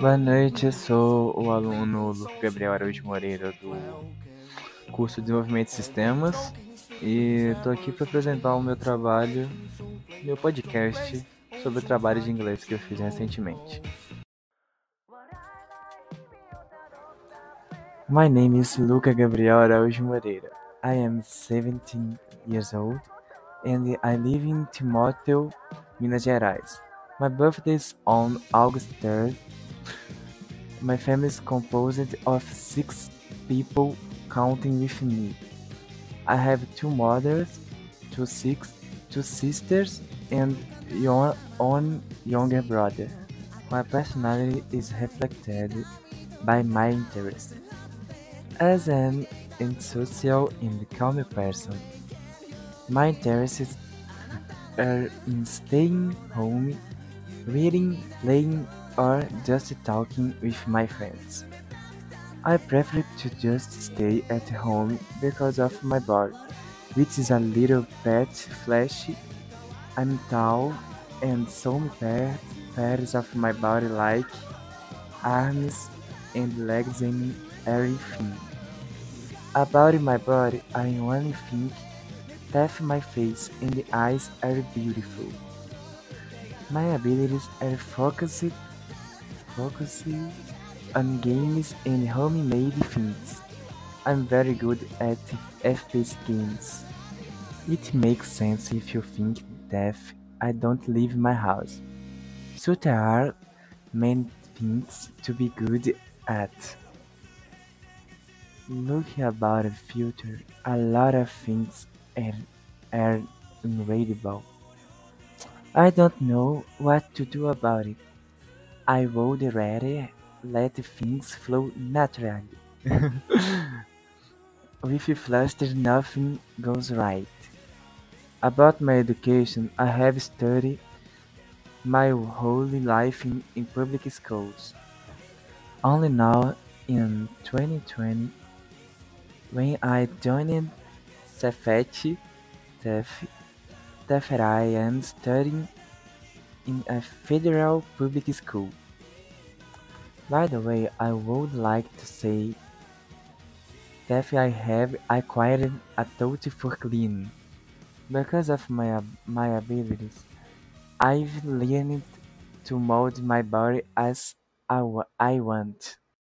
Boa noite, eu sou o aluno Gabriel Araújo Moreira do curso de Desenvolvimento de Sistemas e estou aqui para apresentar o meu trabalho, meu podcast sobre o trabalho de inglês que eu fiz recentemente. My name is Luca Gabriel Araújo Moreira. I am 17 years old and I live in Timóteo, Minas Gerais. My birthday is on August 3rd. My family is composed of six people, counting with me. I have two mothers, two six, two sisters, and one younger brother. My personality is reflected by my interests. As an social and calm person, my interests are uh, in staying home, reading, playing, or just talking with my friends. I prefer to just stay at home because of my body, which is a little bit fleshy. I'm tall, and some parts of my body, like arms and legs, and everything about my body, I only think that my face and the eyes are beautiful. My abilities are focused, focused on games and homemade things. I'm very good at FPS games. It makes sense if you think that I don't leave my house. So there are many things to be good at. Looking about the future, a lot of things are, are incredible. I don't know what to do about it. I would rather let things flow naturally. With a fluster nothing goes right. About my education, I have studied my whole life in, in public schools. Only now, in 2020, when I joined Cefet, that I am studying in a federal public school. By the way, I would like to say that I have acquired a touch for. Because of my, my abilities, I've learned to mold my body as I, I want.